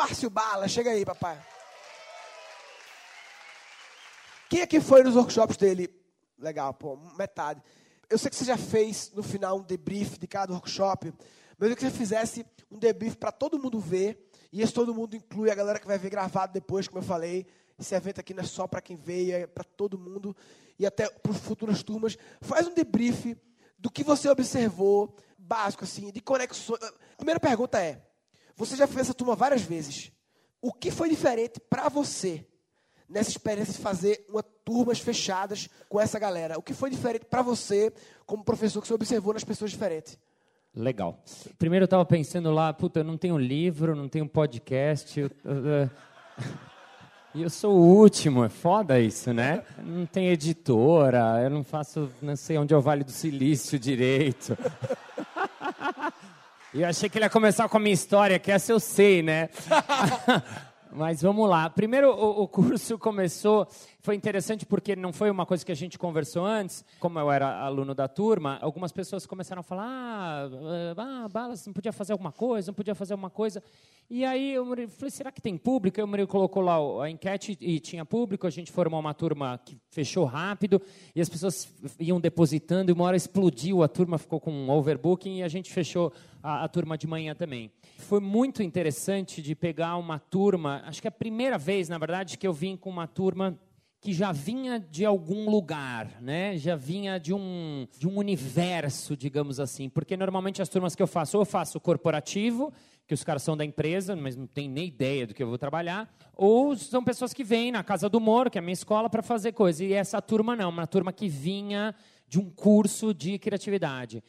Márcio Bala, chega aí, papai. Quem aqui foi nos workshops dele? Legal, pô, metade. Eu sei que você já fez no final um debrief de cada workshop, mas eu que você fizesse um debrief para todo mundo ver. E esse todo mundo inclui a galera que vai ver gravado depois, como eu falei. Esse evento aqui não é só para quem veio, é para todo mundo e até para futuras turmas. Faz um debrief do que você observou, básico assim, de conexões. A primeira pergunta é: você já fez essa turma várias vezes? O que foi diferente para você nessa experiência de fazer uma turmas fechadas com essa galera? O que foi diferente para você, como professor, que você observou nas pessoas diferentes? Legal. Primeiro eu estava pensando lá, puta, eu não tenho livro, não tenho podcast. Eu, e eu sou o último, é foda isso, né? Não tem editora, eu não faço, não sei onde é o Vale do Silício direito. E eu achei que ele ia começar com a minha história, que essa eu sei, né? Mas vamos lá. Primeiro, o, o, curso começou. Foi interessante porque não foi uma coisa que a gente conversou antes. Como eu era aluno da turma, algumas pessoas começaram a falar: ah, ah Balas, não podia fazer alguma coisa, não podia fazer alguma coisa. E aí eu falei: será que tem público? Aí o Murilo colocou lá a enquete e tinha público. A gente formou uma turma que fechou rápido e as pessoas iam depositando. E uma hora explodiu, a turma ficou com um overbooking e a gente fechou a, a turma de manhã também. Foi muito interessante de pegar uma turma, acho que é a primeira vez, na verdade, que eu vim com uma turma que já vinha de algum lugar, né? Já vinha de um, de um universo, digamos assim. Porque normalmente as turmas que eu faço, ou eu faço corporativo, que os caras são da empresa, mas não tem nem ideia do que eu vou trabalhar, ou são pessoas que vêm na Casa do Moro, que é a minha escola, para fazer coisa. E essa turma não, uma turma que vinha de um curso de criatividade.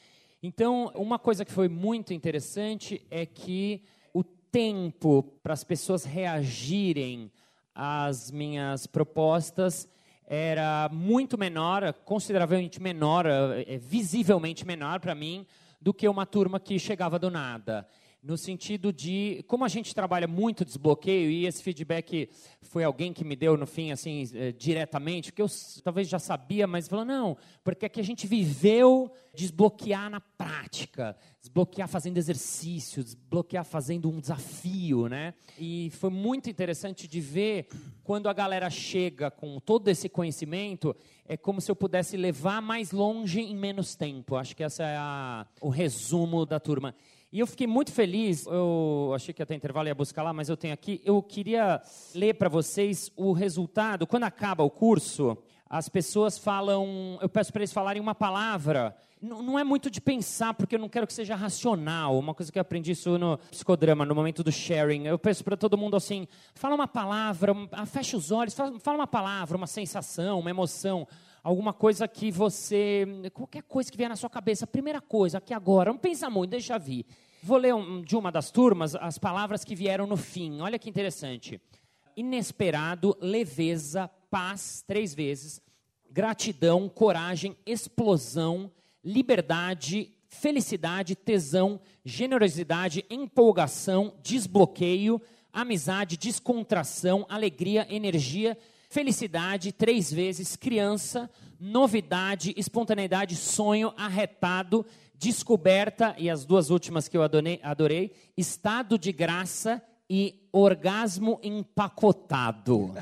Então, uma coisa que foi muito interessante é que o tempo para as pessoas reagirem às minhas propostas era muito menor, consideravelmente menor, é, visivelmente menor para mim, do que uma turma que chegava do nada no sentido de como a gente trabalha muito desbloqueio e esse feedback foi alguém que me deu no fim assim é, diretamente que eu talvez já sabia mas falou não porque aqui a gente viveu desbloquear na prática desbloquear fazendo exercício desbloquear fazendo um desafio né? E foi muito interessante de ver quando a galera chega com todo esse conhecimento é como se eu pudesse levar mais longe em menos tempo. Acho que essa é a, o resumo da turma e eu fiquei muito feliz, eu achei que até intervalo ia buscar lá, mas eu tenho aqui. Eu queria ler para vocês o resultado. Quando acaba o curso, as pessoas falam, eu peço para eles falarem uma palavra. Não, não é muito de pensar, porque eu não quero que seja racional. Uma coisa que eu aprendi isso no psicodrama, no momento do sharing. Eu peço para todo mundo assim: fala uma palavra, fecha os olhos, fala uma palavra, uma sensação, uma emoção alguma coisa que você. qualquer coisa que vier na sua cabeça, primeira coisa, aqui agora, não pensa muito, deixa vir. Vou ler um, de uma das turmas as palavras que vieram no fim. Olha que interessante. Inesperado, leveza, paz, três vezes, gratidão, coragem, explosão, liberdade, felicidade, tesão, generosidade, empolgação, desbloqueio, amizade, descontração, alegria, energia, felicidade, três vezes, criança, novidade, espontaneidade, sonho, arretado, descoberta, e as duas últimas que eu adorei, adorei estado de graça e orgasmo empacotado.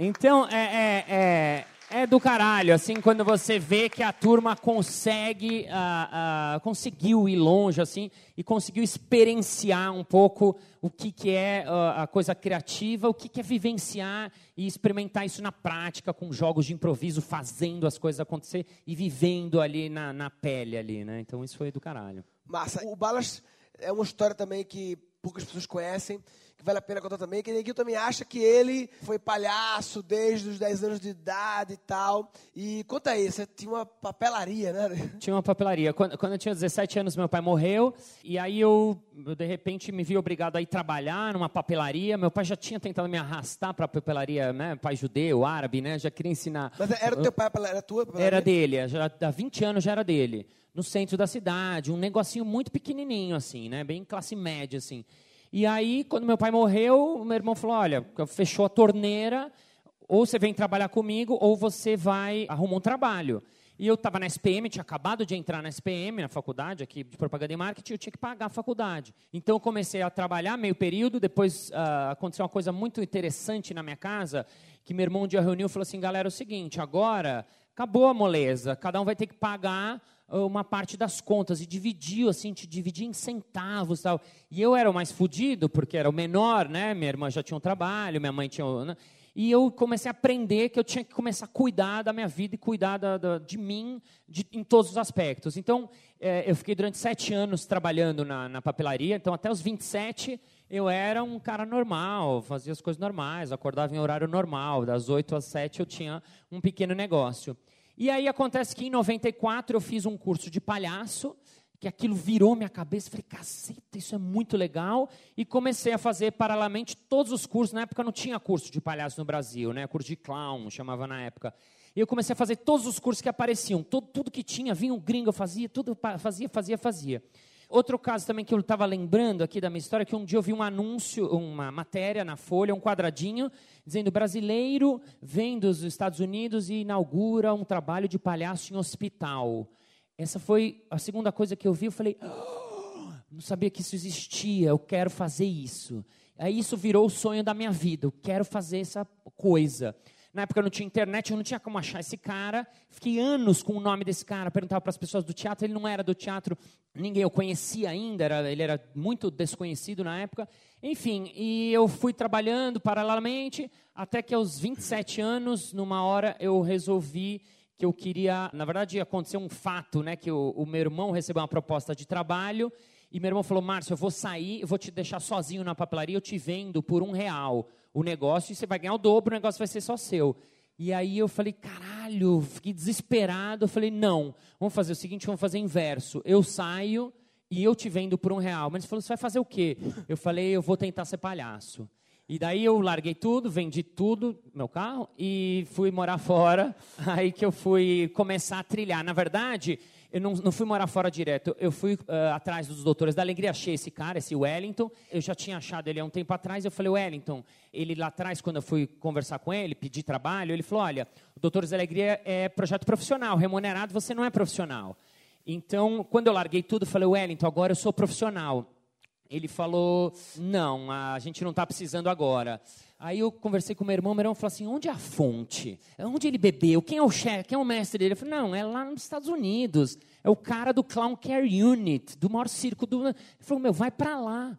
Então, é, é, é é do caralho, assim, quando você vê que a turma consegue, uh, uh, conseguiu ir longe, assim, e conseguiu experienciar um pouco o que, que é uh, a coisa criativa, o que, que é vivenciar e experimentar isso na prática, com jogos de improviso, fazendo as coisas acontecer e vivendo ali na, na pele ali, né? Então isso foi do caralho. Massa. O Balas é uma história também que poucas pessoas conhecem, que vale a pena contar também, que Neguinho também acha que ele foi palhaço desde os 10 anos de idade e tal. E conta aí, você tinha uma papelaria, né? Tinha uma papelaria. Quando, quando eu tinha 17 anos, meu pai morreu, e aí eu, eu, de repente, me vi obrigado a ir trabalhar numa papelaria. Meu pai já tinha tentado me arrastar para a papelaria, né? Pai judeu, árabe, né? Já queria ensinar. Mas era do teu pai, era tua papelaria? Era dele, já, há 20 anos já era dele. No centro da cidade, um negocinho muito pequenininho, assim, né? Bem classe média, assim. E aí, quando meu pai morreu, meu irmão falou: olha, fechou a torneira, ou você vem trabalhar comigo, ou você vai arrumar um trabalho. E eu estava na SPM, tinha acabado de entrar na SPM, na faculdade aqui de propaganda e marketing, eu tinha que pagar a faculdade. Então eu comecei a trabalhar meio período, depois uh, aconteceu uma coisa muito interessante na minha casa, que meu irmão um dia reuniu e falou assim, galera, é o seguinte, agora acabou a moleza, cada um vai ter que pagar uma parte das contas e dividiu assim, te dividia em centavos, tal. E eu era o mais fudido porque era o menor, né? Minha irmã já tinha um trabalho, minha mãe tinha, né? E eu comecei a aprender que eu tinha que começar a cuidar da minha vida e cuidar da, da, de mim de, em todos os aspectos. Então, é, eu fiquei durante sete anos trabalhando na, na, papelaria. Então, até os 27, eu era um cara normal, fazia as coisas normais, acordava em horário normal. Das 8 às 7, eu tinha um pequeno negócio. E aí acontece que em 94 eu fiz um curso de palhaço que aquilo virou minha cabeça, falei, caceta, isso é muito legal, e comecei a fazer paralelamente todos os cursos, na época não tinha curso de palhaço no Brasil, né, curso de clown, chamava na época, e eu comecei a fazer todos os cursos que apareciam, todo, tudo que tinha, vinha um gringo, eu fazia, tudo, fazia, fazia, fazia. Outro caso também que eu estava lembrando aqui da minha história, que um dia eu vi um anúncio, uma matéria na Folha, um quadradinho, dizendo brasileiro vem dos Estados Unidos e inaugura um trabalho de palhaço em hospital. Essa foi a segunda coisa que eu vi. Eu falei, oh, não sabia que isso existia. Eu quero fazer isso. Aí isso virou o sonho da minha vida. Eu quero fazer essa coisa. Na época não tinha internet, eu não tinha como achar esse cara. Fiquei anos com o nome desse cara, perguntava para as pessoas do teatro, ele não era do teatro, ninguém eu conhecia ainda, era, ele era muito desconhecido na época. Enfim, e eu fui trabalhando paralelamente, até que aos 27 anos, numa hora, eu resolvi que eu queria, na verdade, aconteceu um fato, né, que o, o meu irmão recebeu uma proposta de trabalho e meu irmão falou, Márcio, eu vou sair, eu vou te deixar sozinho na papelaria, eu te vendo por um real o negócio e você vai ganhar o dobro, o negócio vai ser só seu. E aí eu falei, caralho, fiquei desesperado. Eu falei, não, vamos fazer o seguinte, vamos fazer inverso. Eu saio e eu te vendo por um real. Mas ele falou, você vai fazer o quê? Eu falei, eu vou tentar ser palhaço. E daí eu larguei tudo, vendi tudo, meu carro, e fui morar fora. Aí que eu fui começar a trilhar. Na verdade, eu não, não fui morar fora direto. Eu fui uh, atrás dos doutores da alegria, achei esse cara, esse Wellington. Eu já tinha achado ele há um tempo atrás. Eu falei, Wellington, ele lá atrás, quando eu fui conversar com ele, pedir trabalho, ele falou: olha, o Doutores da Alegria é projeto profissional, remunerado você não é profissional. Então, quando eu larguei tudo, eu falei, Wellington, agora eu sou profissional ele falou: Não, a gente não está precisando agora. Aí eu conversei com meu irmão, meu irmão falou assim: Onde é a fonte? Onde ele bebeu? Quem é o chefe? Quem é o mestre dele? Eu falei: Não, é lá nos Estados Unidos. É o cara do Clown Care Unit, do maior circo do. Ele falou: Meu, vai para lá.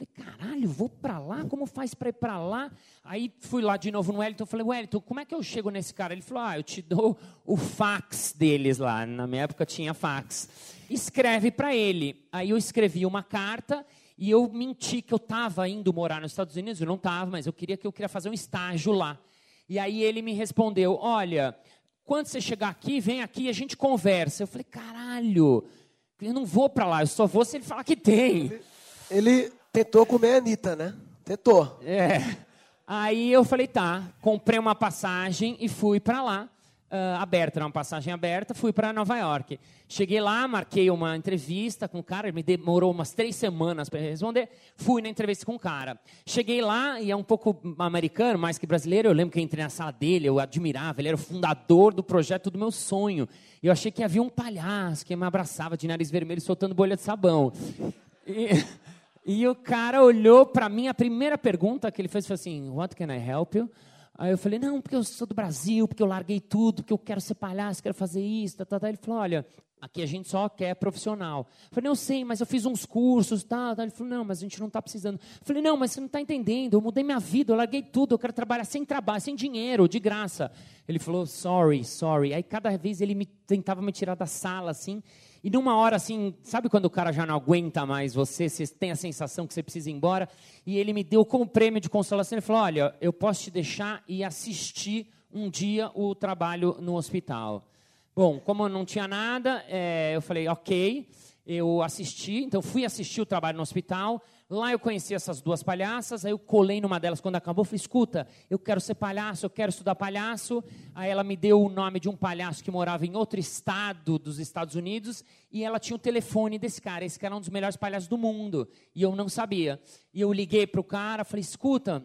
Eu falei: Caralho, vou para lá? Como faz para ir para lá? Aí fui lá de novo no Wellington. Falei: Wellington, como é que eu chego nesse cara? Ele falou: Ah, eu te dou o fax deles lá. Na minha época tinha fax. Escreve para ele. Aí eu escrevi uma carta e eu menti que eu estava indo morar nos Estados Unidos, eu não estava, mas eu queria que eu queria fazer um estágio lá. E aí ele me respondeu: "Olha, quando você chegar aqui, vem aqui e a gente conversa". Eu falei: "Caralho, eu não vou para lá, eu só vou se ele falar que tem". Ele, ele tentou comer a Anitta, né? Tentou. É. Aí eu falei: "Tá". Comprei uma passagem e fui para lá uh, aberta, uma passagem aberta, fui para Nova York. Cheguei lá, marquei uma entrevista com o cara, me demorou umas três semanas para responder. Fui na entrevista com o cara. Cheguei lá, e é um pouco americano, mais que brasileiro. Eu lembro que entrei na sala dele, eu admirava, ele era o fundador do projeto do meu sonho. E eu achei que havia um palhaço que me abraçava de nariz vermelho soltando bolha de sabão. E, e o cara olhou para mim, a primeira pergunta que ele fez foi assim: What can I help you? Aí eu falei, não, porque eu sou do Brasil, porque eu larguei tudo, porque eu quero ser palhaço, quero fazer isso. Tá, tá, tá. Ele falou, olha, aqui a gente só quer profissional. Eu falei, não, sei, mas eu fiz uns cursos, tá, tá. Ele falou, não, mas a gente não está precisando. Eu falei, não, mas você não está entendendo, eu mudei minha vida, eu larguei tudo, eu quero trabalhar sem trabalho, sem dinheiro, de graça. Ele falou, sorry, sorry. Aí cada vez ele me, tentava me tirar da sala, assim, e numa hora assim, sabe quando o cara já não aguenta mais você, você tem a sensação que você precisa ir embora? E ele me deu como prêmio de consolação, ele falou: Olha, eu posso te deixar e assistir um dia o trabalho no hospital. Bom, como não tinha nada, é, eu falei: Ok, eu assisti, então fui assistir o trabalho no hospital. Lá eu conheci essas duas palhaças, aí eu colei numa delas quando acabou, falei, escuta, eu quero ser palhaço, eu quero estudar palhaço. Aí ela me deu o nome de um palhaço que morava em outro estado dos Estados Unidos, e ela tinha o telefone desse cara, esse cara é um dos melhores palhaços do mundo, e eu não sabia. E eu liguei para o cara, falei, escuta,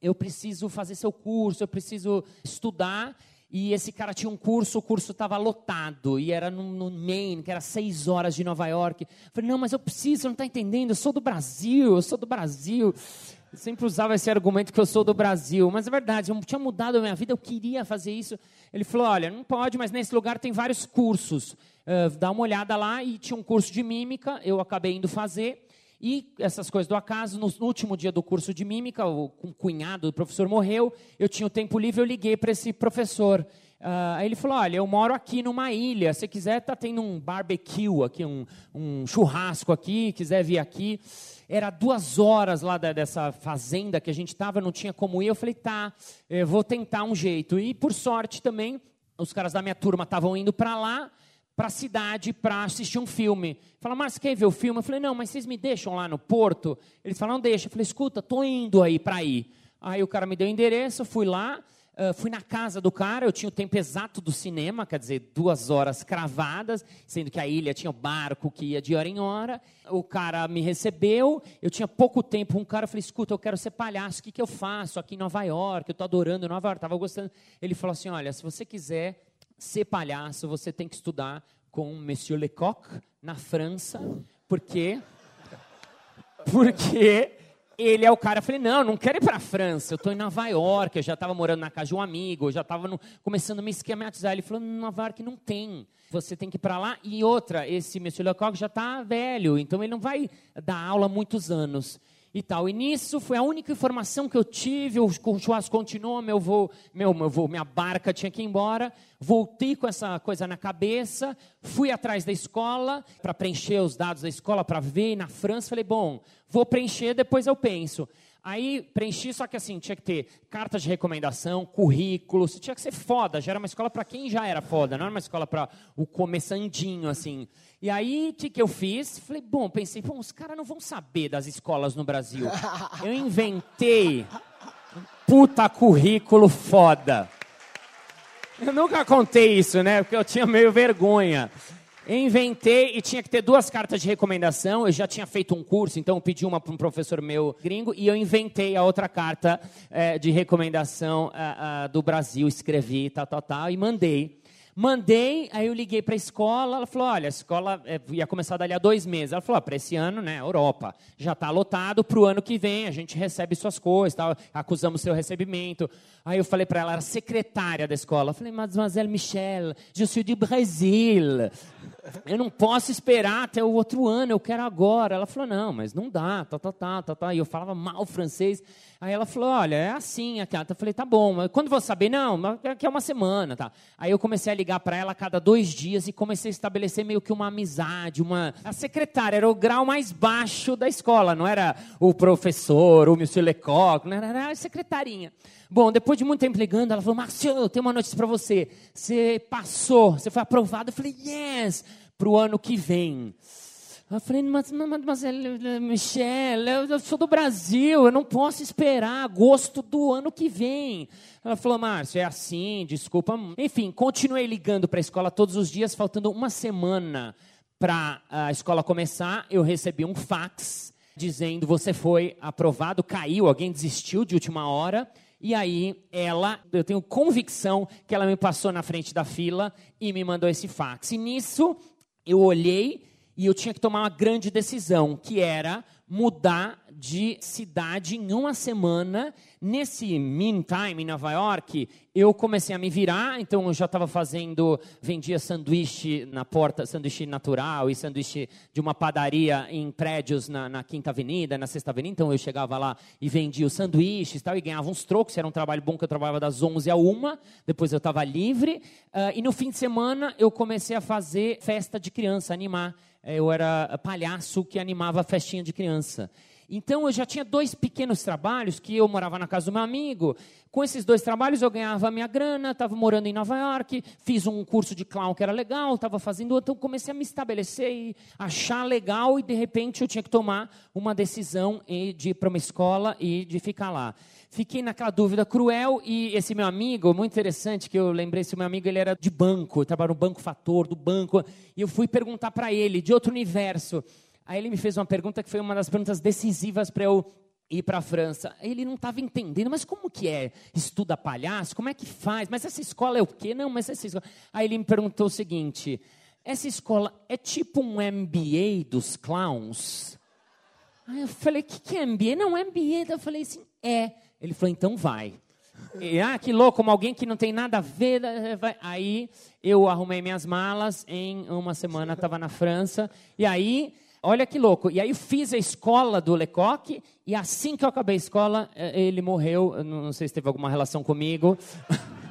eu preciso fazer seu curso, eu preciso estudar, E esse cara tinha um curso, o curso estava lotado, e era no, no, Maine, que era seis horas de Nova York. Eu falei, não, mas eu preciso, você não está entendendo, eu sou do Brasil, eu sou do Brasil. Eu sempre usava esse argumento que eu sou do Brasil, mas é verdade, eu tinha mudado a minha vida, eu queria fazer isso. Ele falou, olha, não pode, mas nesse lugar tem vários cursos. Uh, dá uma olhada lá, e tinha um curso de mímica, eu acabei indo fazer. E essas coisas do acaso, no, último dia do curso de mímica, o, cunhado do professor morreu, eu tinha o tempo livre, eu liguei para esse professor. Uh, aí ele falou: Olha, eu moro aqui numa ilha. Se quiser, tá tendo um barbecue aqui, um, um churrasco aqui. Quiser vir aqui. Era duas horas lá da, dessa fazenda que a gente estava, não tinha como ir. Eu falei: Tá, eu vou tentar um jeito. E por sorte também, os caras da minha turma estavam indo para lá para a cidade para assistir um filme. Fala, mas quer ver o filme? Eu falei, não, mas vocês me deixam lá no porto? Eles falaram, deixa. Eu falei, escuta, tô indo aí para ir. Aí o cara me deu o endereço, fui lá, uh, fui na casa do cara, eu tinha o tempo exato do cinema, quer dizer, duas horas cravadas, sendo que a ilha tinha o barco que ia de hora em hora. O cara me recebeu, eu tinha pouco tempo um cara, eu falei, escuta, eu quero ser palhaço, o que, que eu faço aqui em Nova York? Eu estou adorando Nova York, estava gostando. Ele falou assim, olha, se você quiser ser palhaço, você tem que estudar com Monsieur Lecoq na França, porque porque ele é o cara. Eu falei, não, não quero ir para a França, eu estou em Nova York, eu já estava morando na casa de um amigo, eu já estava começando a me esquematizar. Ele falou, Nova York não tem, você tem que ir para lá. E outra, esse Monsieur Lecoq já está velho, então ele não vai dar aula há muitos anos e tal. E nisso foi a única informação que eu tive. O churrasco continuou, meu voo, meu, meu voo, minha barca tinha que ir embora. Voltei com essa coisa na cabeça, fui atrás da escola para preencher os dados da escola para ver. E na França falei, bom, vou preencher, depois eu penso. Aí preenchi, só que assim, tinha que ter carta de recomendação, currículo, tinha que ser foda. Já era uma escola para quem já era foda, não era uma escola para o começandinho, assim. E aí, o que, que eu fiz? Falei, bom, pensei, bom, os caras não vão saber das escolas no Brasil. Eu inventei puta currículo foda. Eu nunca contei isso, né? Porque eu tinha meio vergonha. Inventei e tinha que ter duas cartas de recomendação. Eu já tinha feito um curso, então pedi uma para um professor meu gringo e eu inventei a outra carta é, de recomendação uh, uh, do Brasil, escrevi, tal, tal, tal, e mandei. Mandei, aí eu liguei para a escola, ela falou, olha, a escola é, ia começar dali a dois meses. Ela falou, ah, para esse ano, né, Europa, já está lotado, para o ano que vem a gente recebe suas coisas, tal, acusamos seu recebimento. Aí eu falei para ela, era secretária da escola, eu falei, Mademoiselle Michel, je suis du Brasil. Eu não posso esperar até o outro ano, eu quero agora. Ela falou, não, mas não dá, tá, tá, tá, tá, tá. E eu falava mal francês. Aí ela falou, olha, é assim aqui. Eu falei, tá bom, quando vou saber? Não, daqui é uma semana, tá. Aí eu comecei a ligar para ela a cada dois dias e comecei a estabelecer meio que uma amizade, uma... A secretária era o grau mais baixo da escola, não era o professor, o Monsieur Lecoq, não era, era a secretarinha. Bom, depois de muito tempo ligando, ela falou: Márcio, eu tenho uma notícia para você. Você passou, você foi aprovado. Eu falei: Yes, para o ano que vem. Eu falei, mas, mademoiselle Michel, eu sou do Brasil, eu não posso esperar agosto do ano que vem. Ela falou, Márcio, é assim, desculpa. Enfim, continuei ligando para a escola todos os dias, faltando uma semana para a escola começar, eu recebi um fax dizendo, você foi aprovado, caiu, alguém desistiu de última hora, e aí ela, eu tenho convicção que ela me passou na frente da fila e me mandou esse fax. E nisso eu olhei e eu tinha que tomar uma grande decisão, que era mudar de cidade em uma semana. Nesse meantime, em Nova York, eu comecei a me virar, então eu já estava fazendo, vendia sanduíche na porta, sanduíche natural e sanduíche de uma padaria em prédios na, na Quinta Avenida, na Sexta Avenida, então eu chegava lá e vendia os sanduíches e tal, e ganhava uns trocos, era um trabalho bom que eu trabalhava das 11 a 1, depois eu estava livre, uh, e no fim de semana eu comecei a fazer festa de criança, animar eu era palhaço que animava a festinha de criança. Então eu já tinha dois pequenos trabalhos que eu morava na casa do meu amigo. Com esses dois trabalhos eu ganhava minha grana, estava morando em Nova York, fiz um curso de clown que era legal, estava fazendo outro, então comecei a me estabelecer e achar legal e de repente eu tinha que tomar uma decisão de ir para uma escola e de ficar lá fiquei naquela dúvida cruel e esse meu amigo, muito interessante que eu lembrei, esse meu amigo ele era de banco, trabalhava no banco fator do banco, e eu fui perguntar para ele de outro universo. Aí ele me fez uma pergunta que foi uma das perguntas decisivas para eu ir para a França. Ele não estava entendendo, mas como que é? Estuda palhaço? Como é que faz? Mas essa escola é o quê? Não, mas essa escola... Aí ele me perguntou o seguinte, essa escola é tipo um MBA dos clowns? Aí eu falei, o que, que é MBA? Não, MBA. Eu falei assim, é. Ele falou, então vai. E, ah, que louco, como alguém que não tem nada a ver. Eh, vai. Aí eu arrumei minhas malas, em uma semana estava na França. E aí, olha que louco. E aí eu fiz a escola do Lecoq, e assim que eu acabei a escola, eh, ele morreu. Não sei se teve alguma relação comigo.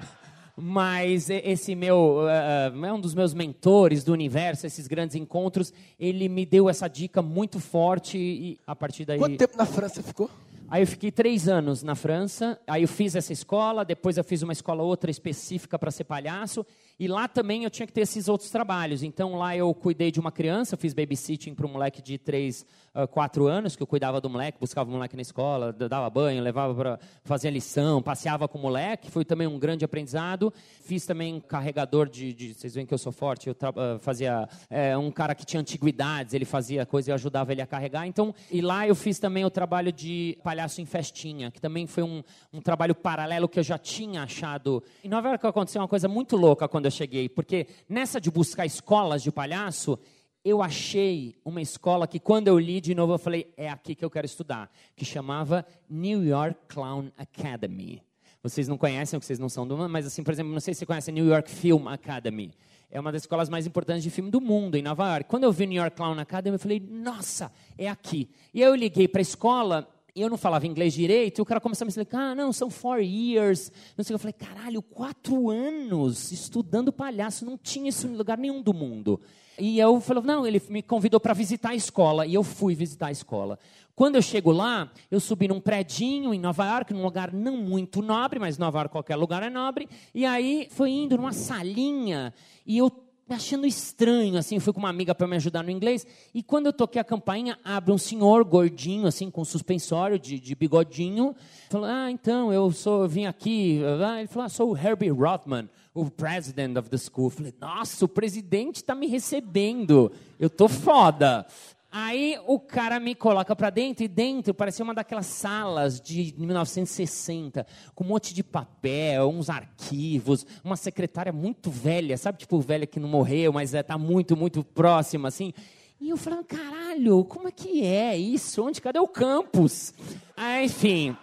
mas esse meu uh, é um dos meus mentores do universo, esses grandes encontros, ele me deu essa dica muito forte e a partir daí. Quanto tempo na França ficou? Aí eu fiquei três anos na França, aí eu fiz essa escola, depois eu fiz uma escola outra específica para ser palhaço, e lá também eu tinha que ter esses outros trabalhos. Então lá eu cuidei de uma criança, fiz babysitting para um moleque de três, uh, quatro anos, que eu cuidava do moleque, buscava o moleque na escola, dava banho, levava para fazer lição, passeava com o moleque, foi também um grande aprendizado. Fiz também carregador de, de vocês veem que eu sou forte, eu uh, fazia é, um cara que tinha antiguidades, ele fazia coisa e eu ajudava ele a carregar. Então, e lá eu fiz também o trabalho de palhaço em festinha, que também foi um, um trabalho paralelo que eu já tinha achado. Em Nova York aconteceu uma coisa muito louca quando eu cheguei, porque nessa de buscar escolas de palhaço, eu achei uma escola que quando eu li de novo eu falei, é aqui que eu quero estudar, que chamava New York Clown Academy. Vocês não conhecem, porque vocês não são do mas assim, por exemplo, não sei se você conhece a New York Film Academy. É uma das escolas mais importantes de filme do mundo, em Nova York. Quando eu vi New York Clown Academy, eu falei, nossa, é aqui. E aí eu liguei para a escola eu não falava inglês direito, e o cara começou a me explicar, ah, não, são four years. Não sei, eu falei, caralho, quatro anos estudando palhaço, não tinha isso em lugar nenhum do mundo. E eu falei, não, ele me convidou para visitar a escola, e eu fui visitar a escola. Quando eu chego lá, eu subi num predinho em Nova York, num lugar não muito nobre, mas Nova York qualquer lugar é nobre, e aí foi indo numa salinha, e eu achando estranho, assim, fui com uma amiga para me ajudar no inglês, e quando eu toquei a campainha, abre um senhor gordinho, assim, com suspensório, de, de bigodinho, falou, ah, então, eu sou, eu vim aqui, ele falou, ah, sou o Herbie Rothman, o president of the school. Eu falei, nossa, o presidente está me recebendo, eu tô foda. Aí o cara me coloca para dentro e dentro parecia uma daquelas salas de 1960, com um monte de papel, uns arquivos, uma secretária muito velha, sabe, tipo velha que não morreu, mas é, muito, muito próxima, assim. E eu falando, caralho, como é que é isso? Onde? Cadê o campus? Aí, enfim,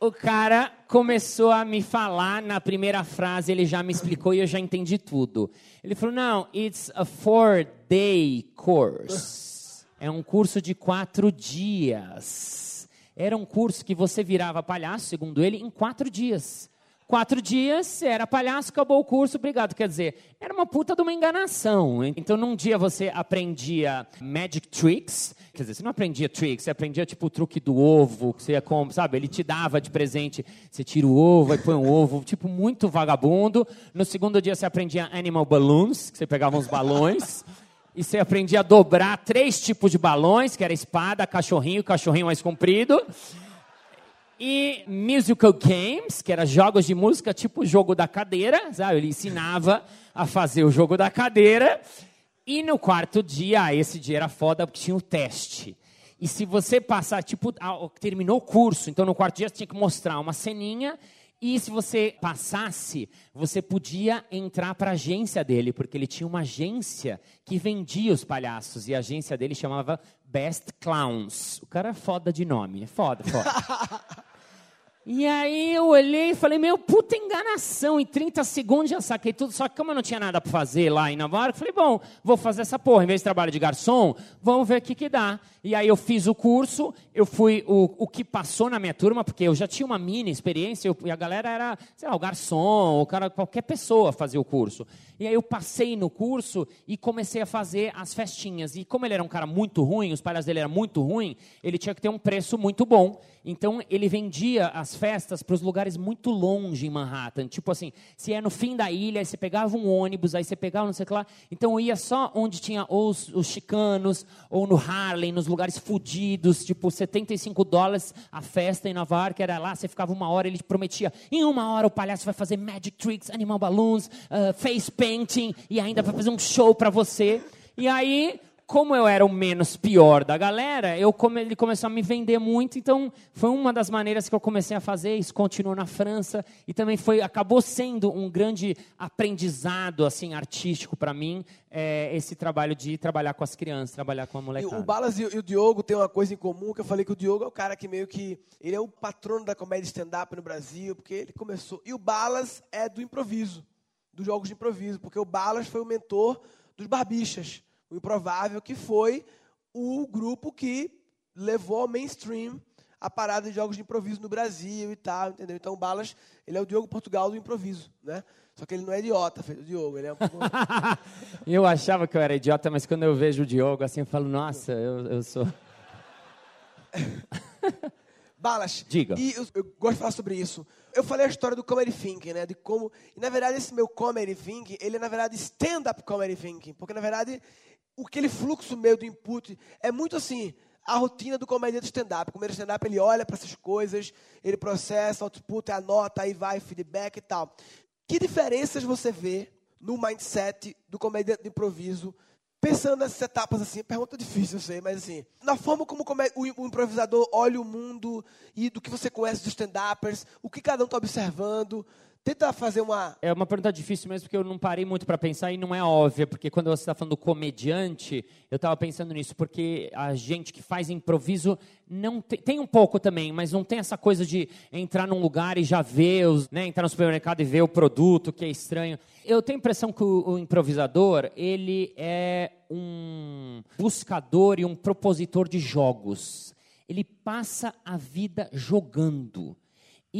o cara começou a me falar na primeira frase, ele já me explicou e eu já entendi tudo. Ele falou: não, it's a four-day course. É um curso de quatro dias. Era um curso que você virava palhaço, segundo ele, em quatro dias. Quatro dias, era palhaço, acabou o curso, obrigado. Quer dizer, era uma puta de uma enganação. Então, num dia você aprendia magic tricks. Quer dizer, você não aprendia tricks, você aprendia tipo o truque do ovo, que você ia como, sabe? Ele te dava de presente, você tira o ovo, aí põe um ovo, tipo muito vagabundo. No segundo dia você aprendia animal balloons, que você pegava uns balões. e você aprendia a dobrar três tipos de balões, que era espada, cachorrinho, cachorrinho mais comprido. E musical games, que eram jogos de música, tipo o jogo da cadeira, sabe? Ele ensinava a fazer o jogo da cadeira. E no quarto dia, esse dia era foda porque tinha o teste. E se você passar, tipo, terminou o curso, então no quarto dia você tinha que mostrar uma ceninha. E se você passasse, você podia entrar para a agência dele, porque ele tinha uma agência que vendia os palhaços. E a agência dele chamava Best Clowns. O cara é foda de nome, é foda, foda. E aí eu olhei e falei, meu, puta enganação. Em 30 segundos já saquei tudo. Só que como eu não tinha nada para fazer lá em Nova York, falei, bom, vou fazer essa porra. Em vez de trabalho de garçom, vamos ver o que, que dá. E aí eu fiz o curso, eu fui o, o que passou na minha turma, porque eu já tinha uma mini experiência, eu, e a galera era, sei lá, o garçom, o cara, qualquer pessoa fazia o curso. E aí eu passei no curso e comecei a fazer as festinhas. E como ele era um cara muito ruim, os palhaços dele eram muito ruim, ele tinha que ter um preço muito bom. Então ele vendia as festas para os lugares muito longe em Manhattan. Tipo assim, se é no fim da ilha, aí você pegava um ônibus, aí você pegava não sei o que lá. Então eu ia só onde tinha os, os chicanos, ou no Harlem, nos lugares fodidos, tipo 75 dólares a festa em Nova York, era lá, você ficava uma hora, ele prometia, em uma hora o palhaço vai fazer magic tricks, animal balloons, uh, face painting, e ainda vai fazer um show para você. E aí, como eu era o menos pior da galera, eu come, ele começou a me vender muito, então foi uma das maneiras que eu comecei a fazer, isso continuou na França e também foi acabou sendo um grande aprendizado assim artístico para mim, é, esse trabalho de trabalhar com as crianças, trabalhar com a molecada. E o Balas e, e, o Diogo têm uma coisa em comum, que eu falei que o Diogo é o cara que meio que ele é o patrono da comédia stand-up no Brasil, porque ele começou. E o Balas é do improviso, dos jogos de improviso, porque o Balas foi o mentor dos Barbichas, o Improvável, que foi o grupo que levou ao mainstream a parada de jogos de improviso no Brasil e tal, entendeu? Então o Balas, ele é o Diogo Portugal do improviso, né? Só que ele não é idiota, o Diogo, ele é um pouco... eu achava que eu era idiota, mas quando eu vejo o Diogo assim, eu falo, nossa, eu, eu sou... Balas. Diga. E eu, eu, gosto de falar sobre isso. Eu falei a história do comedy thinking, né? De como, e na verdade esse meu comedy thinking, ele é na verdade stand-up comedy thinking, porque na verdade o aquele fluxo meu do input é muito assim, a rotina do comediante stand-up. O comediante stand-up, ele olha para essas coisas, ele processa, output, anota, aí vai, feedback e tal. Que diferenças você vê no mindset do comediante de improviso, pensando nessas etapas assim? Pergunta difícil, eu sei, mas assim, na forma como o improvisador olha o mundo e do que você conhece dos stand-uppers, o que cada um está observando, Tenta fazer uma. É uma pergunta difícil mesmo, porque eu não parei muito para pensar e não é óbvia, porque quando você está falando do comediante, eu estava pensando nisso, porque a gente que faz improviso não tem, tem, um pouco também, mas não tem essa coisa de entrar num lugar e já ver, os, né, entrar no supermercado e ver o produto, que é estranho. Eu tenho a impressão que o, o improvisador, ele é um buscador e um propositor de jogos. Ele passa a vida jogando.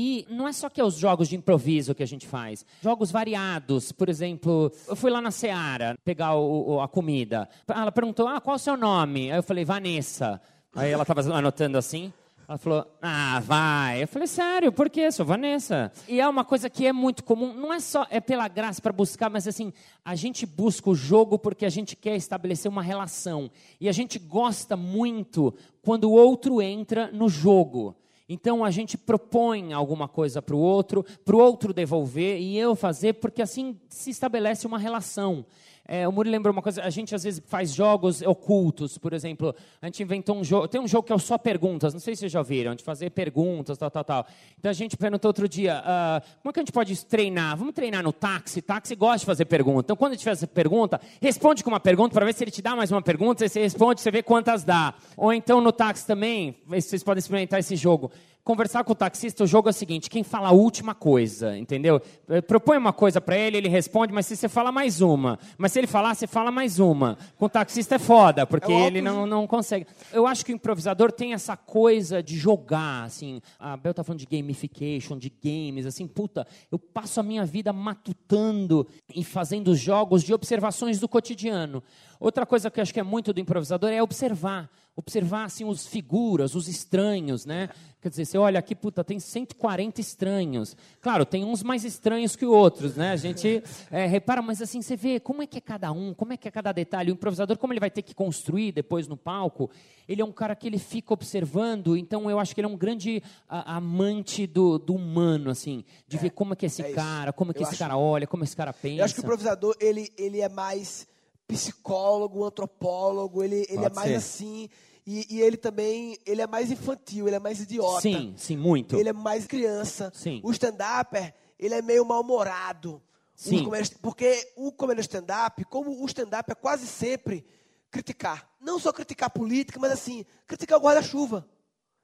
E não é só que é os jogos de improviso que a gente faz. Jogos variados. Por exemplo, eu fui lá na Seara pegar o, a comida. Ela perguntou, ah, qual é o seu nome? Aí eu falei, Vanessa. Aí ela estava anotando assim. Ela falou, ah, vai. Eu falei, sério, por quê? Sou Vanessa. E é uma coisa que é muito comum, não é só é pela graça para buscar, mas assim, a gente busca o jogo porque a gente quer estabelecer uma relação. E a gente gosta muito quando o outro entra no jogo. Então a gente propõe alguma coisa para o outro, para o outro devolver e eu fazer, porque assim se estabelece uma relação. É, o Muri lembrou uma coisa, a gente às vezes faz jogos ocultos, por exemplo, a gente inventou um jogo, tem um jogo que é o só perguntas, não sei se vocês já viram, de fazer perguntas, tal, tal, tal. Então a gente perguntou outro dia, uh, como é que a gente pode treinar? Vamos treinar no táxi? Táxi gosta de fazer pergunta. Então quando a gente faz pergunta, responde com uma pergunta para ver se ele te dá mais uma pergunta, você responde, você vê quantas dá. Ou então no táxi também, vocês podem experimentar esse jogo conversar com o taxista, o jogo é o seguinte: quem fala a última coisa, entendeu? Eh, propõe uma coisa para ele, ele responde, mas se você fala mais uma. Mas se ele falar, você fala mais uma. Com o taxista é foda, porque é ele não, não consegue. Eu acho que o improvisador tem essa coisa de jogar, assim. A Bel tá falando de gamification, de games, assim, puta, eu passo a minha vida matutando e fazendo jogos de observações do cotidiano. Outra coisa que eu acho que é muito do improvisador é observar. Observar, assim, os figuras, os estranhos, né? Quer dizer, você olha aqui, puta, tem 140 estranhos. Claro, tem uns mais estranhos que outros, né? A gente é, repara, mas assim, você vê como é que é cada um, como é que é cada detalhe. O improvisador, como ele vai ter que construir depois no palco, ele é um cara que ele fica observando, então eu acho que ele é um grande a, amante do, do, humano, assim, de é, ver como é que é esse é cara, como é que eu esse acho, cara olha, como esse cara pensa. Eu acho que o improvisador, ele, ele é mais psicólogo, antropólogo, ele, ele é mais ser. assim. E, e, ele também, ele é mais infantil, ele é mais idiota. Sim, sim, muito. Ele é mais criança. Sim. O stand-upper, ele é meio mal-humorado. Sim. Porque o comédia stand-up, como o stand-up é quase sempre criticar. Não só criticar política, mas assim, criticar o guarda-chuva.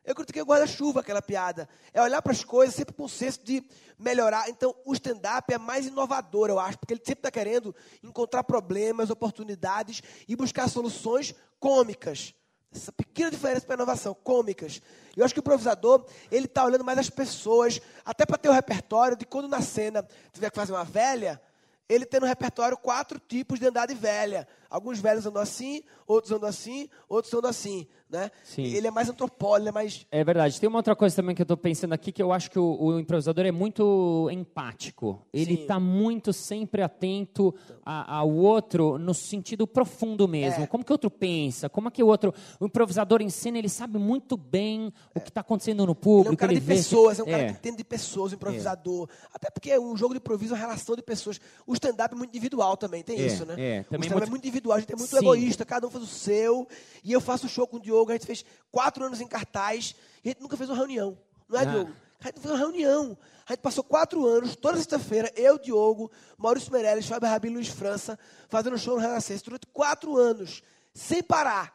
Eu critiquei o guarda-chuva, aquela piada. É olhar para as coisas sempre com o senso de melhorar. Então, o stand-up é mais inovador, eu acho, porque ele sempre está querendo encontrar problemas, oportunidades e buscar soluções cômicas. Essa pequena diferença para inovação, cômicas. Eu acho que o improvisador, ele está olhando mais as pessoas, até para ter o repertório de quando na cena tiver que fazer uma velha, ele tem no repertório quatro tipos de andar de velha. Alguns velhos andam assim, outros andam assim, outros andam assim. Né? Sim. Ele é mais antropólogo, ele é mais. É verdade. Tem uma outra coisa também que eu estou pensando aqui, que eu acho que o, o improvisador é muito empático. Ele está muito sempre atento a, ao outro no sentido profundo mesmo. É. Como que o outro pensa? Como é que o outro. O improvisador em cena, ele sabe muito bem é. o que está acontecendo no público. Ele é um cara de vê... pessoas, é um cara é. que entende de pessoas, o improvisador. É. Até porque um jogo de improviso é uma relação de pessoas. O o stand-up é muito individual também, tem É, isso, né? é, o também stand-up muito- é muito individual, a gente é muito Sim. egoísta, cada um faz o seu. E eu faço show com o Diogo, a gente fez quatro anos em cartaz, e a gente nunca fez uma reunião. Não é, Ah. Diogo? A gente não fez uma reunião. A gente passou quatro anos, toda sexta-feira, eu, Diogo, Maurício Meirelles, Fábio Rabi e Luiz França, fazendo show no Renascença durante quatro anos, sem parar.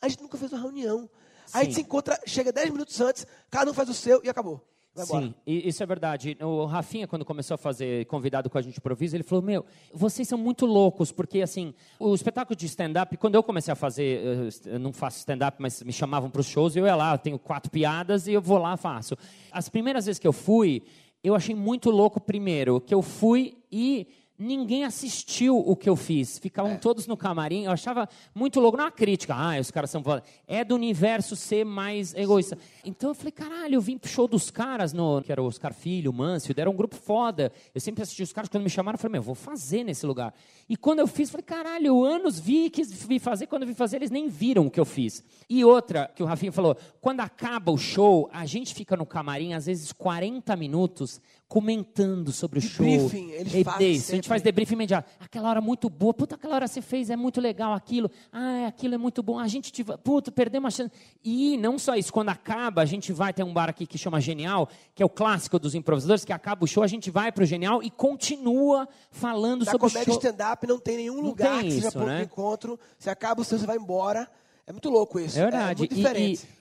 A gente nunca fez uma reunião. A gente Sim. se encontra, chega dez minutos antes, cada um faz o seu e acabou. Vai. Sim, isso é verdade. O Rafinha, quando começou a fazer convidado com a gente improviso, ele falou: Meu, vocês são muito loucos, porque assim, o espetáculo de stand-up, quando eu comecei a fazer, eh, eu não faço stand-up, mas me chamavam para os shows, eu ia lá, eu tenho quatro piadas e eu vou lá faço. As primeiras vezes que eu fui, eu achei muito louco, primeiro, que eu fui e. Ninguém assistiu o que eu fiz. Ficavam todos no camarim. Eu achava muito louco. Não é uma crítica. Ah, os caras são foda. É do universo ser mais egoísta. Então eu falei, caralho, eu vim pro show dos caras, no, que era o Oscar Filho, o Mâncio, era um grupo foda. Eu sempre assisti os caras, quando me chamaram, eu falei, meu, vou fazer nesse lugar. E quando eu fiz, eu falei, caralho, eu anos vi, quis vi fazer, quando eu vi fazer, eles nem viram o que eu fiz. E outra, que o Rafinha falou, quando acaba o show, a gente fica no camarim, às vezes 40 minutos, comentando sobre o show. Debriefing, eles É fazem gente faz debriefing imediato. Aquela hora muito boa, puta, aquela hora você fez, é muito legal aquilo. Ah, aquilo é muito bom. A gente, tive, puta, perdeu uma chance. E não só isso, quando acaba, a gente vai, tem um bar aqui que chama Genial, que é o clássico dos improvisadores, que acaba o show, a gente vai pro Genial e continua falando Na sobre o comédia show. stand-up não tem nenhum Não lugar tem que seja isso, ponto né? de encontro. Você acaba o seu, você vai embora. É muito louco isso. É verdade. muito E- diferente. E, e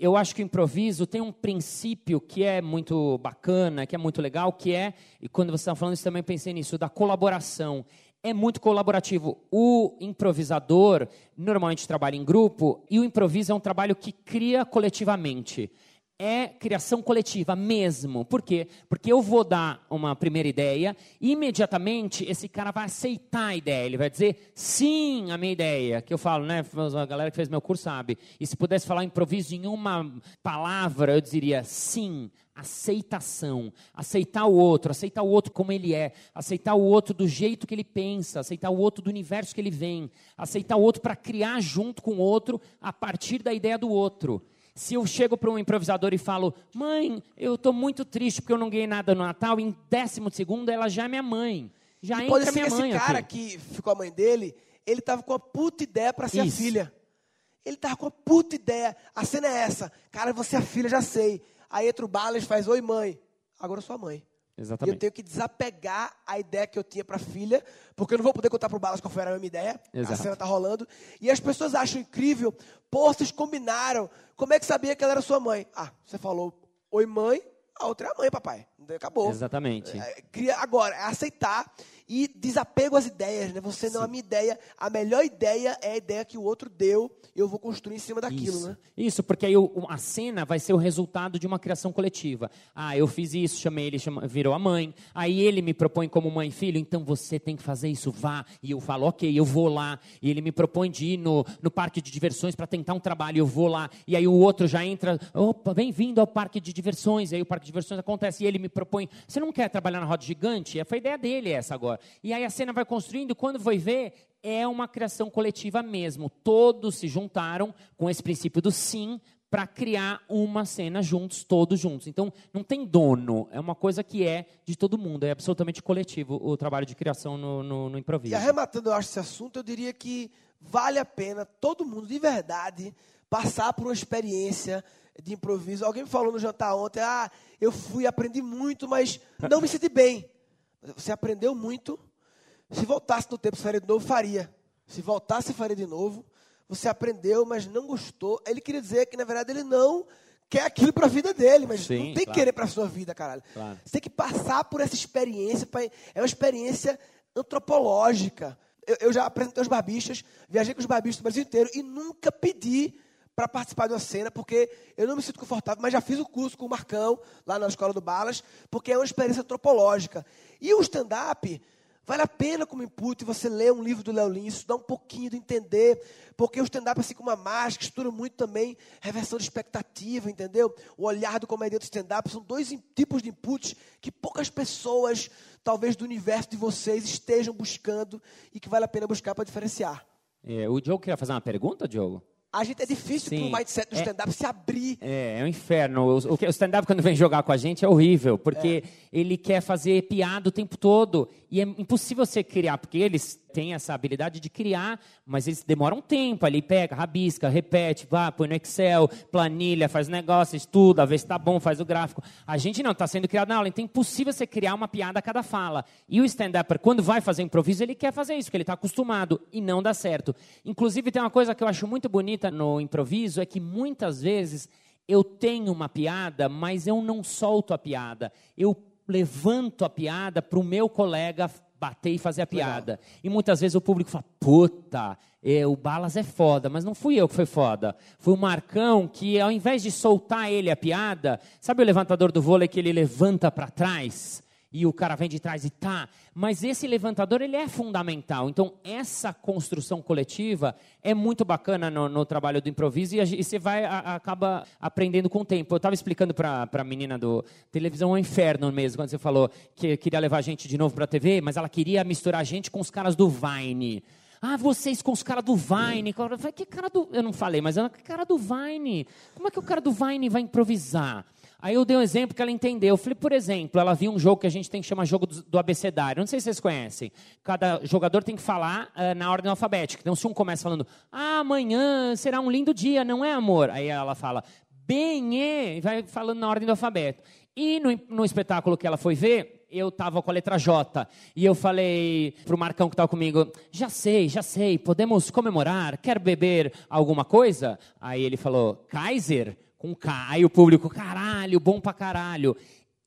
eu acho que o improviso tem um princípio que é muito bacana, que é muito legal, que é, e quando você estava falando isso também pensei nisso, da colaboração. É muito colaborativo. O improvisador normalmente trabalha em grupo e o improviso é um trabalho que cria coletivamente. É criação coletiva mesmo. Por quê? Porque eu vou dar uma primeira ideia e imediatamente esse cara vai aceitar a ideia. Ele vai dizer sim à minha ideia. Que eu falo, né? A galera que fez meu curso sabe. E se pudesse falar improviso em uma palavra, eu diria sim. Aceitação. Aceitar o outro, aceitar o outro como ele é, aceitar o outro do jeito que ele pensa, aceitar o outro do universo que ele vem, aceitar o outro para criar junto com o outro a partir da ideia do outro. Se eu chego para um improvisador e falo, mãe, eu estou muito triste porque eu não ganhei nada no Natal, em décimo segundo ela já é minha mãe. Já E pode entra ser que minha mãe esse cara aqui. que ficou a mãe dele, ele tava com uma puta ideia para ser Isso. a filha. Ele tava com uma puta ideia. A cena é essa. Cara, você é a filha, já sei. Aí entra o Balas e faz, oi mãe. Agora eu sou a mãe. E eu Exatamente. tenho que desapegar a ideia que eu tinha para a filha, porque eu não vou poder contar pro Balas qual foi a minha ideia. Exato. A cena tá rolando. E as pessoas acham incrível. Pô, vocês combinaram. Como é que sabia que ela era sua mãe? Ah, você falou, oi mãe, a outra é a mãe, papai. Acabou. Exatamente. É, cria agora, é aceitar e desapego às ideias, né? Você não é a minha ideia, a melhor ideia é a ideia que o outro deu, eu vou construir em cima daquilo, Isso. né? Isso, porque aí o- a cena vai ser o resultado de uma criação coletiva. Ah, eu fiz isso, chamei ele, chama- virou a mãe. Aí ele me propõe como mãe e filho, então você tem que fazer isso, vá. E eu falo, ok, eu vou lá. E ele me propõe de ir no, no parque de diversões para tentar um trabalho, eu vou lá. E aí o outro já entra, opa, bem-vindo ao parque de diversões. E aí o parque de diversões acontece e ele me propõe, você não quer trabalhar na roda gigante? Foi a ideia dele essa agora. E aí a cena vai construindo, quando foi ver, é uma criação coletiva mesmo. Todos se juntaram com esse princípio do sim para criar uma cena juntos, todos juntos. Então, não tem dono, é uma coisa que é de todo mundo, é absolutamente coletivo o trabalho de criação no, no, no improviso. E arrematando, eu acho, esse assunto, eu diria que vale a pena todo mundo, de verdade, passar por uma experiência de improviso. Alguém me falou no jantar ontem, ah, eu fui, aprendi muito, mas não me senti bem. Você aprendeu muito. Se voltasse no tempo, se faria de novo, faria. Se voltasse, faria de novo. Você aprendeu, mas não gostou. Ele queria dizer que, na verdade, ele não quer aquilo para a vida dele, mas Sim, não tem que claro. querer para a sua vida, caralho. Claro. Você tem que passar por essa experiência. pra- é uma experiência antropológica. Eu, eu já apresentei os barbistas, viajei com os barbistas do Brasil inteiro e nunca pedi para participar de uma cena, porque eu não me sinto confortável, mas já fiz o curso com o Marcão, lá na Escola do Balas, porque é uma experiência antropológica. E o stand-up, vale a pena como input você ler um livro do Léo Lins, estudar um pouquinho, de entender, porque o stand-up, assim como a mágica, estuda muito também reversão de expectativa, entendeu? O olhar do comediante stand-up, são dois tipos de inputs que poucas pessoas, talvez do universo de vocês, estejam buscando e que vale a pena buscar para diferenciar. É, o Diogo queria fazer uma pergunta, Diogo? A gente é difícil Sim. pro mindset do É- stand-up se abrir. É, é um inferno. O, o stand-up, quando vem jogar com a gente, é horrível, porque ele quer fazer piada o tempo todo. E é impossível você criar, porque eles têm essa habilidade de criar, mas eles demoram um tempo ali, pega, rabisca, repete, vá, põe no Excel, planilha, faz negócio, estuda, vê se tá bom, faz o gráfico. A gente não, está sendo criado na aula, então é impossível você criar uma piada a cada fala. E o stand-upper, quando vai fazer improviso, ele quer fazer isso, porque ele está acostumado, e não dá certo. Inclusive, tem uma coisa que eu acho muito bonita no improviso, é que muitas vezes eu tenho uma piada, mas eu não solto a piada. Eu levanto a piada para o meu colega bater e fazer a piada. E muitas vezes o público fala, puta, é, o Balas é foda, mas não fui eu que foi foda. Foi o Marcão que, ao invés de soltar ele a piada, sabe o levantador do vôlei que ele levanta para trás? E o cara vem de trás e tá. Mas esse levantador ele é fundamental. Então essa construção coletiva é muito bacana no, no trabalho do improviso e, a, e você vai a, acaba aprendendo com o tempo. Eu estava explicando para a menina do televisão é um inferno mesmo quando você falou que queria levar a gente de novo para a TV, mas ela queria misturar a gente com os caras do Vine. Ah, vocês com os caras do Vine. Que cara do. Eu não falei, mas ela, que cara do Vine? Como é que o cara do Vine vai improvisar? Aí eu dei um exemplo que ela entendeu. Eu falei, por exemplo, ela viu um jogo que a gente tem que chamar jogo do, abecedário. Não sei se vocês conhecem. Cada jogador tem que falar uh, na ordem alfabética. Então, se um começa falando, ah, amanhã será um lindo dia, não é, amor? Aí ela fala, bem, é, e vai falando na ordem do alfabeto. E no, no espetáculo que ela foi ver, eu estava com a letra J. E eu falei para o Marcão que estava comigo: já sei, já sei, podemos comemorar? Quer beber alguma coisa? Aí ele falou: Kaiser? Com K. Aí o público: caralho, bom pra caralho.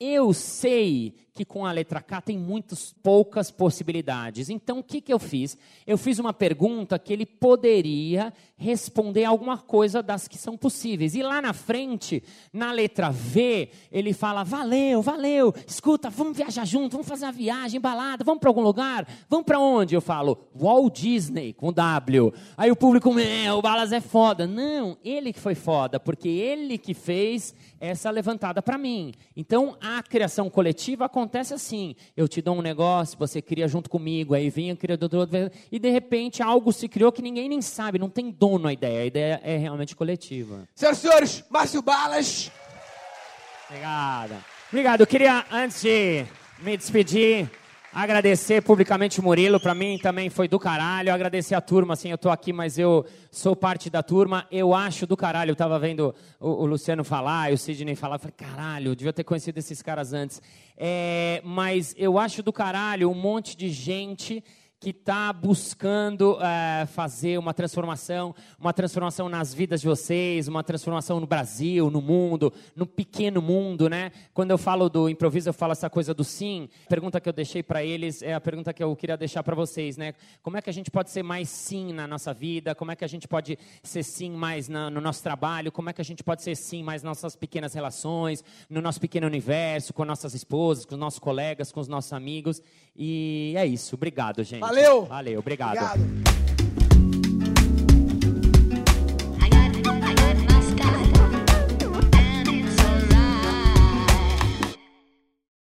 Eu sei que com a letra K tem muitas poucas possibilidades. Então, o que, que eu fiz? Eu fiz uma pergunta que ele poderia responder alguma coisa das que são possíveis. E lá na frente, na letra V, ele fala: valeu, valeu, escuta, vamos viajar junto, vamos fazer uma viagem, balada, vamos para algum lugar? Vamos para onde? Eu falo: Walt Disney, com W. Aí o público, meu, o Balas é foda. Não, ele que foi foda, porque ele que fez essa levantada para mim. Então, a criação coletiva acontece assim. Eu te dou um negócio, você cria junto comigo, aí vem o criador do outro, e de repente algo se criou que ninguém nem sabe, não tem dono a ideia. A ideia é realmente coletiva. Senhoras e senhores, Márcio Balas. Obrigado. Obrigado. Eu queria, antes de me despedir, agradecer publicamente o Murilo. Para mim também foi do caralho. Agradecer a turma, assim, eu tô aqui, mas eu sou parte da turma. Eu acho do caralho. Eu tava vendo o, o Luciano falar o Sidney falar. Eu falei, caralho, eu devia ter conhecido esses caras antes. É, mas eu acho do caralho um monte de gente que está buscando é, fazer uma transformação, uma transformação nas vidas de vocês, uma transformação no Brasil, no mundo, no pequeno mundo, né? Quando eu falo do improviso, eu falo essa coisa do sim. A pergunta que eu deixei para eles é a pergunta que eu queria deixar para vocês, né? Como é que a gente pode ser mais sim na nossa vida? Como é que a gente pode ser sim mais na, no nosso trabalho? Como é que a gente pode ser sim mais nas nossas pequenas relações, no nosso pequeno universo, com nossas esposas, com os nossos colegas, com os nossos amigos? E é isso. Obrigado, gente. Valeu. Valeu, obrigado. Obrigado.